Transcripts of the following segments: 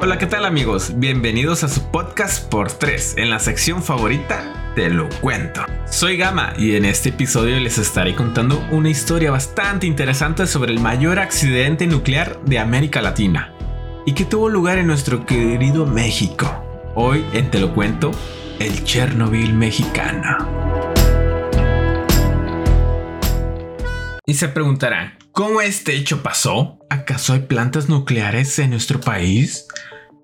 Hola, ¿qué tal amigos? Bienvenidos a su podcast por 3 en la sección favorita Te lo cuento. Soy Gama y en este episodio les estaré contando una historia bastante interesante sobre el mayor accidente nuclear de América Latina y que tuvo lugar en nuestro querido México. Hoy en Te lo cuento, el Chernobyl mexicano. Y se preguntarán, ¿cómo este hecho pasó? ¿Acaso hay plantas nucleares en nuestro país?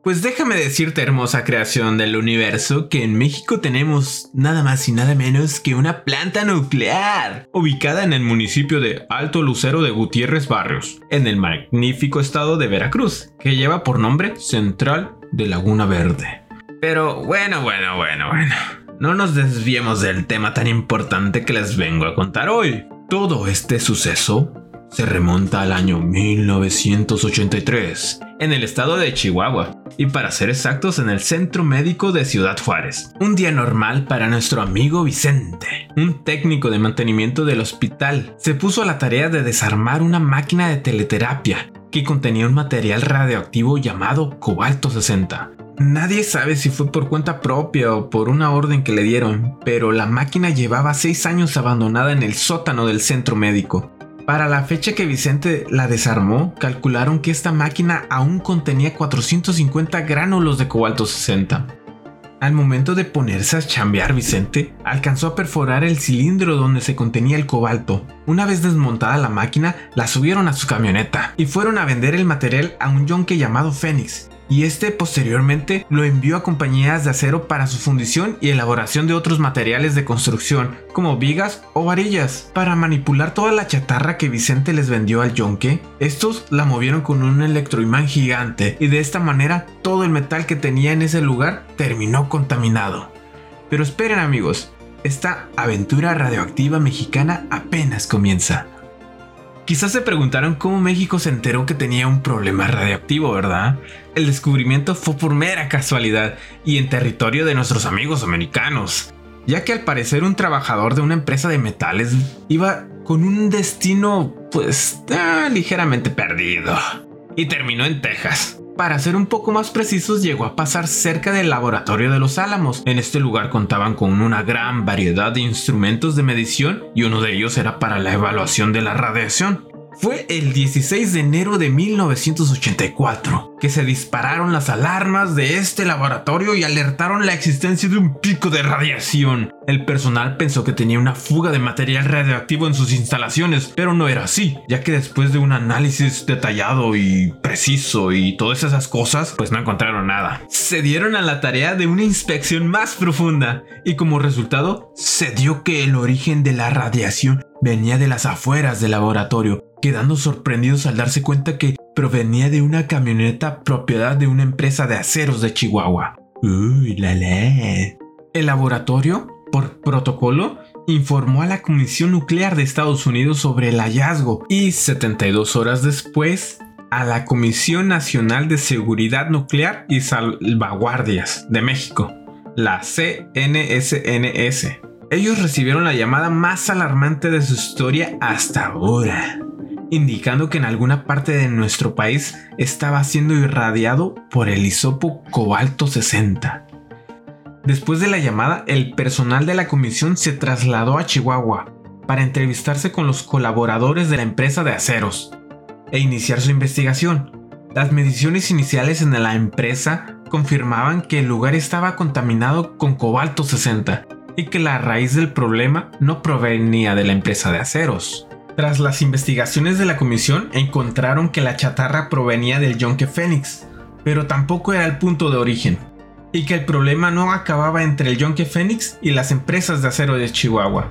Pues déjame decirte, hermosa creación del universo, que en México tenemos nada más y nada menos que una planta nuclear, ubicada en el municipio de Alto Lucero de Gutiérrez Barrios, en el magnífico estado de Veracruz, que lleva por nombre Central de Laguna Verde. Pero bueno, bueno, bueno, bueno. No nos desviemos del tema tan importante que les vengo a contar hoy. Todo este suceso se remonta al año 1983 en el estado de Chihuahua y para ser exactos en el centro médico de Ciudad Juárez. Un día normal para nuestro amigo Vicente, un técnico de mantenimiento del hospital, se puso a la tarea de desarmar una máquina de teleterapia que contenía un material radioactivo llamado cobalto 60. Nadie sabe si fue por cuenta propia o por una orden que le dieron, pero la máquina llevaba 6 años abandonada en el sótano del centro médico. Para la fecha que Vicente la desarmó, calcularon que esta máquina aún contenía 450 gránulos de cobalto 60. Al momento de ponerse a chambear Vicente, alcanzó a perforar el cilindro donde se contenía el cobalto. Una vez desmontada la máquina, la subieron a su camioneta y fueron a vender el material a un yonque llamado Fénix, y este posteriormente lo envió a compañías de acero para su fundición y elaboración de otros materiales de construcción, como vigas o varillas. Para manipular toda la chatarra que Vicente les vendió al yonque, estos la movieron con un electroimán gigante y de esta manera todo el metal que tenía en ese lugar terminó contaminado. Pero esperen amigos, esta aventura radioactiva mexicana apenas comienza. Quizás se preguntaron cómo México se enteró que tenía un problema radioactivo, ¿verdad? El descubrimiento fue por mera casualidad y en territorio de nuestros amigos americanos, ya que al parecer un trabajador de una empresa de metales iba con un destino pues ah, ligeramente perdido y terminó en Texas. Para ser un poco más precisos, llegó a pasar cerca del laboratorio de los Álamos. En este lugar contaban con una gran variedad de instrumentos de medición y uno de ellos era para la evaluación de la radiación. Fue el 16 de enero de 1984 que se dispararon las alarmas de este laboratorio y alertaron la existencia de un pico de radiación. El personal pensó que tenía una fuga de material radioactivo en sus instalaciones, pero no era así, ya que después de un análisis detallado y preciso y todas esas cosas, pues no encontraron nada. Se dieron a la tarea de una inspección más profunda y como resultado se dio que el origen de la radiación venía de las afueras del laboratorio, quedando sorprendidos al darse cuenta que provenía de una camioneta propiedad de una empresa de aceros de Chihuahua. Uy, El laboratorio, por protocolo, informó a la Comisión Nuclear de Estados Unidos sobre el hallazgo y 72 horas después a la Comisión Nacional de Seguridad Nuclear y Salvaguardias de México, la CNSNS. Ellos recibieron la llamada más alarmante de su historia hasta ahora indicando que en alguna parte de nuestro país estaba siendo irradiado por el hisopo cobalto 60. Después de la llamada, el personal de la comisión se trasladó a Chihuahua para entrevistarse con los colaboradores de la empresa de aceros e iniciar su investigación. Las mediciones iniciales en la empresa confirmaban que el lugar estaba contaminado con cobalto 60 y que la raíz del problema no provenía de la empresa de aceros. Tras las investigaciones de la comisión encontraron que la chatarra provenía del yonke Fénix, pero tampoco era el punto de origen, y que el problema no acababa entre el yonke Fénix y las empresas de acero de Chihuahua.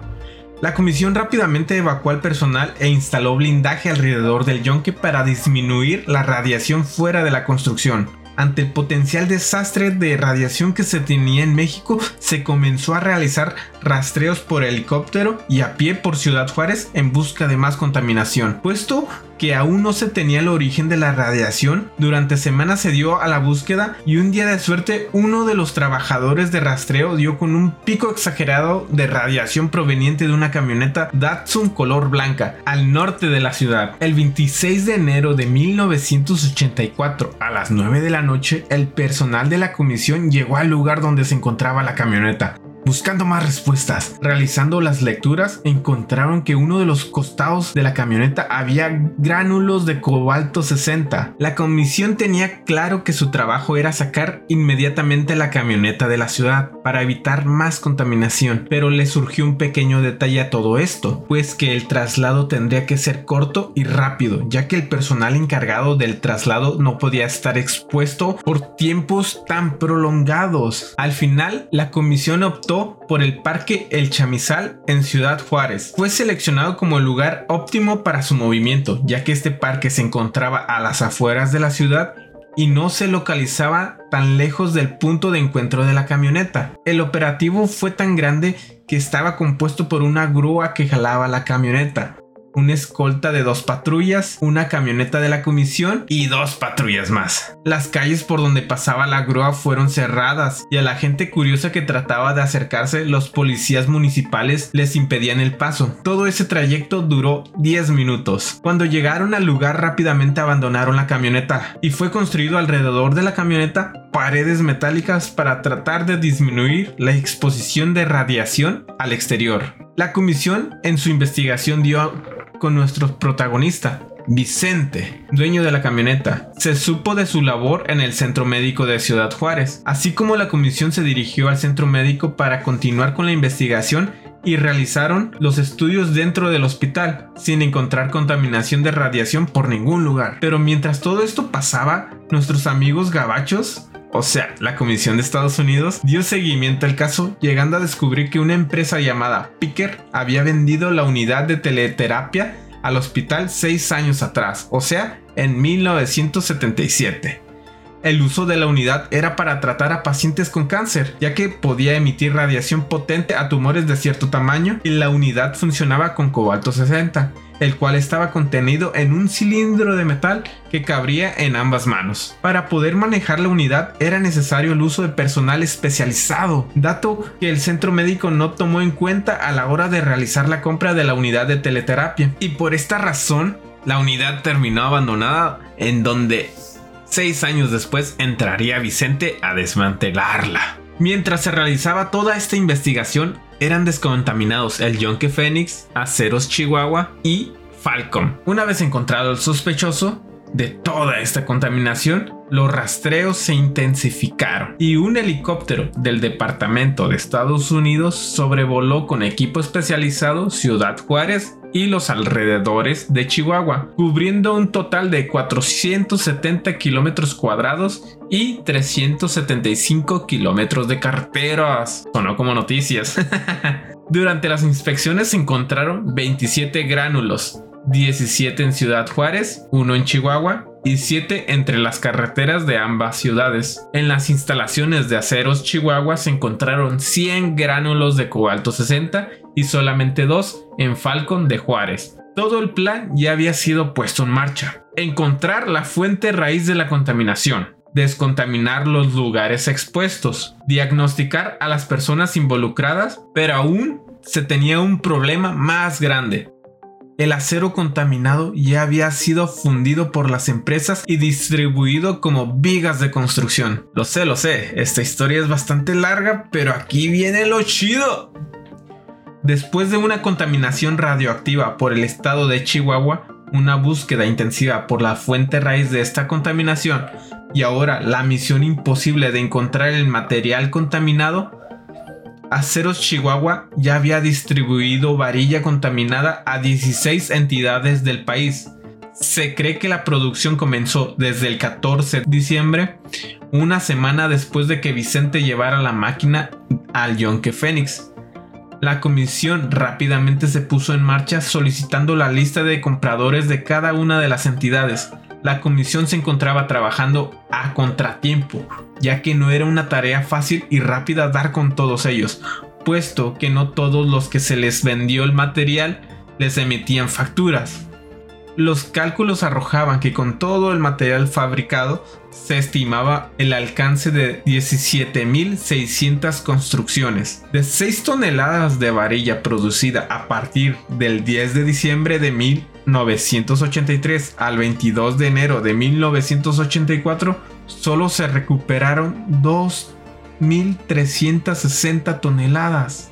La comisión rápidamente evacuó al personal e instaló blindaje alrededor del yonke para disminuir la radiación fuera de la construcción, ante el potencial desastre de radiación que se tenía en México, se comenzó a realizar rastreos por helicóptero y a pie por Ciudad Juárez en busca de más contaminación, puesto que aún no se tenía el origen de la radiación, durante semanas se dio a la búsqueda y un día de suerte uno de los trabajadores de rastreo dio con un pico exagerado de radiación proveniente de una camioneta Datsun color blanca al norte de la ciudad. El 26 de enero de 1984 a las 9 de la noche el personal de la comisión llegó al lugar donde se encontraba la camioneta. Buscando más respuestas, realizando las lecturas, encontraron que uno de los costados de la camioneta había gránulos de cobalto 60. La comisión tenía claro que su trabajo era sacar inmediatamente la camioneta de la ciudad para evitar más contaminación, pero le surgió un pequeño detalle a todo esto, pues que el traslado tendría que ser corto y rápido, ya que el personal encargado del traslado no podía estar expuesto por tiempos tan prolongados. Al final, la comisión optó por el Parque El Chamizal en Ciudad Juárez. Fue seleccionado como el lugar óptimo para su movimiento, ya que este parque se encontraba a las afueras de la ciudad y no se localizaba tan lejos del punto de encuentro de la camioneta. El operativo fue tan grande que estaba compuesto por una grúa que jalaba la camioneta, una escolta de dos patrullas, una camioneta de la comisión y dos patrullas más. Las calles por donde pasaba la grúa fueron cerradas y a la gente curiosa que trataba de acercarse los policías municipales les impedían el paso. Todo ese trayecto duró 10 minutos. Cuando llegaron al lugar rápidamente abandonaron la camioneta y fue construido alrededor de la camioneta paredes metálicas para tratar de disminuir la exposición de radiación al exterior. La comisión en su investigación dio con nuestro protagonista, Vicente, dueño de la camioneta. Se supo de su labor en el centro médico de Ciudad Juárez, así como la comisión se dirigió al centro médico para continuar con la investigación y realizaron los estudios dentro del hospital, sin encontrar contaminación de radiación por ningún lugar. Pero mientras todo esto pasaba, nuestros amigos gabachos o sea, la Comisión de Estados Unidos dio seguimiento al caso, llegando a descubrir que una empresa llamada Picker había vendido la unidad de teleterapia al hospital seis años atrás, o sea, en 1977. El uso de la unidad era para tratar a pacientes con cáncer, ya que podía emitir radiación potente a tumores de cierto tamaño y la unidad funcionaba con cobalto 60 el cual estaba contenido en un cilindro de metal que cabría en ambas manos. Para poder manejar la unidad era necesario el uso de personal especializado, dato que el centro médico no tomó en cuenta a la hora de realizar la compra de la unidad de teleterapia. Y por esta razón, la unidad terminó abandonada en donde seis años después entraría Vicente a desmantelarla. Mientras se realizaba toda esta investigación, eran descontaminados el Yonke Phoenix, Aceros Chihuahua y Falcon. Una vez encontrado el sospechoso de toda esta contaminación, los rastreos se intensificaron y un helicóptero del Departamento de Estados Unidos sobrevoló con equipo especializado Ciudad Juárez y los alrededores de Chihuahua, cubriendo un total de 470 kilómetros cuadrados y 375 kilómetros de carreteras. Sonó como noticias. Durante las inspecciones se encontraron 27 gránulos, 17 en Ciudad Juárez, 1 en Chihuahua y 7 entre las carreteras de ambas ciudades. En las instalaciones de aceros Chihuahua se encontraron 100 gránulos de cobalto 60 y solamente 2 en Falcon de Juárez. Todo el plan ya había sido puesto en marcha. Encontrar la fuente raíz de la contaminación, descontaminar los lugares expuestos, diagnosticar a las personas involucradas, pero aún se tenía un problema más grande, el acero contaminado ya había sido fundido por las empresas y distribuido como vigas de construcción. Lo sé, lo sé, esta historia es bastante larga, pero aquí viene lo chido. Después de una contaminación radioactiva por el estado de Chihuahua, una búsqueda intensiva por la fuente raíz de esta contaminación y ahora la misión imposible de encontrar el material contaminado, Aceros Chihuahua ya había distribuido varilla contaminada a 16 entidades del país. Se cree que la producción comenzó desde el 14 de diciembre, una semana después de que Vicente llevara la máquina al Yonke Fénix. La comisión rápidamente se puso en marcha solicitando la lista de compradores de cada una de las entidades la comisión se encontraba trabajando a contratiempo, ya que no era una tarea fácil y rápida dar con todos ellos, puesto que no todos los que se les vendió el material les emitían facturas. Los cálculos arrojaban que con todo el material fabricado se estimaba el alcance de 17.600 construcciones. De 6 toneladas de varilla producida a partir del 10 de diciembre de 1983 al 22 de enero de 1984, solo se recuperaron 2.360 toneladas.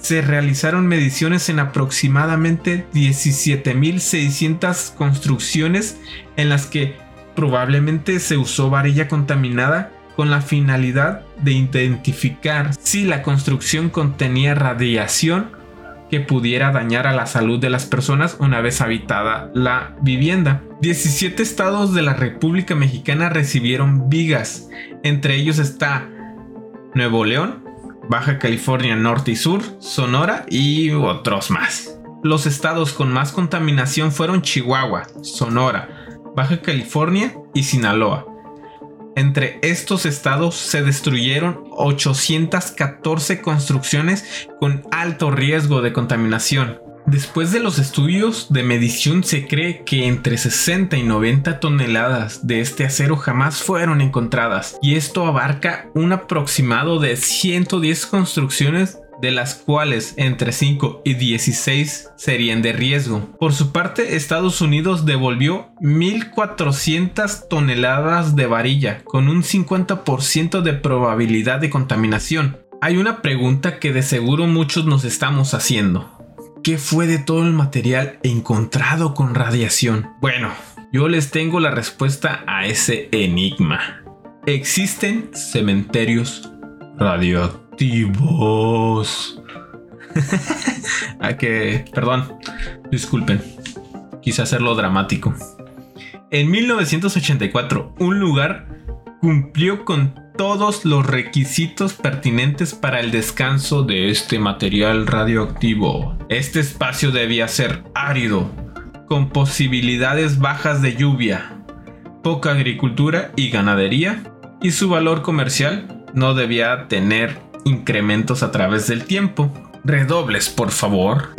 Se realizaron mediciones en aproximadamente 17.600 construcciones en las que probablemente se usó varilla contaminada con la finalidad de identificar si la construcción contenía radiación que pudiera dañar a la salud de las personas una vez habitada la vivienda. 17 estados de la República Mexicana recibieron vigas, entre ellos está Nuevo León, Baja California Norte y Sur, Sonora y otros más. Los estados con más contaminación fueron Chihuahua, Sonora, Baja California y Sinaloa. Entre estos estados se destruyeron 814 construcciones con alto riesgo de contaminación, Después de los estudios de medición se cree que entre 60 y 90 toneladas de este acero jamás fueron encontradas y esto abarca un aproximado de 110 construcciones de las cuales entre 5 y 16 serían de riesgo. Por su parte, Estados Unidos devolvió 1.400 toneladas de varilla, con un 50% de probabilidad de contaminación. Hay una pregunta que de seguro muchos nos estamos haciendo. ¿Qué fue de todo el material encontrado con radiación? Bueno, yo les tengo la respuesta a ese enigma. Existen cementerios radioactivos. A que, perdón, disculpen, quise hacerlo dramático. En 1984, un lugar cumplió con todos los requisitos pertinentes para el descanso de este material radioactivo. Este espacio debía ser árido, con posibilidades bajas de lluvia, poca agricultura y ganadería, y su valor comercial no debía tener incrementos a través del tiempo. Redobles, por favor.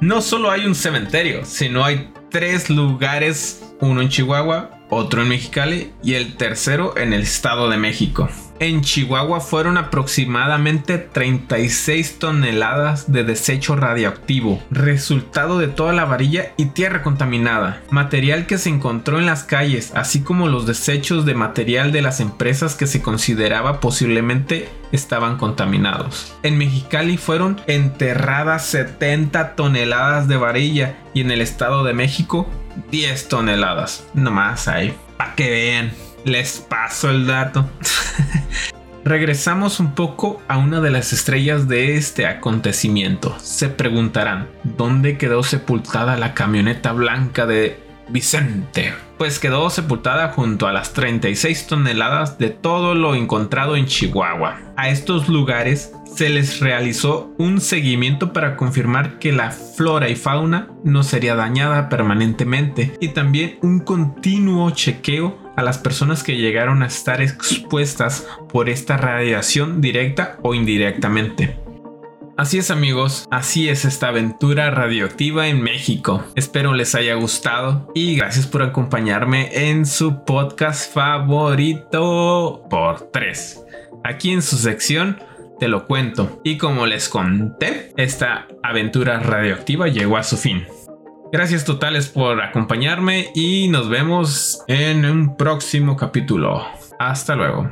No solo hay un cementerio, sino hay tres lugares, uno en Chihuahua, otro en Mexicali y el tercero en el Estado de México. En Chihuahua fueron aproximadamente 36 toneladas de desecho radioactivo, resultado de toda la varilla y tierra contaminada, material que se encontró en las calles, así como los desechos de material de las empresas que se consideraba posiblemente estaban contaminados. En Mexicali fueron enterradas 70 toneladas de varilla y en el Estado de México 10 toneladas. Nomás ahí, para que vean. Les paso el dato. Regresamos un poco a una de las estrellas de este acontecimiento. Se preguntarán, ¿dónde quedó sepultada la camioneta blanca de Vicente? Pues quedó sepultada junto a las 36 toneladas de todo lo encontrado en Chihuahua. A estos lugares se les realizó un seguimiento para confirmar que la flora y fauna no sería dañada permanentemente y también un continuo chequeo a las personas que llegaron a estar expuestas por esta radiación directa o indirectamente. Así es amigos, así es esta aventura radioactiva en México. Espero les haya gustado y gracias por acompañarme en su podcast favorito por 3. Aquí en su sección te lo cuento. Y como les conté, esta aventura radioactiva llegó a su fin. Gracias totales por acompañarme y nos vemos en un próximo capítulo. Hasta luego.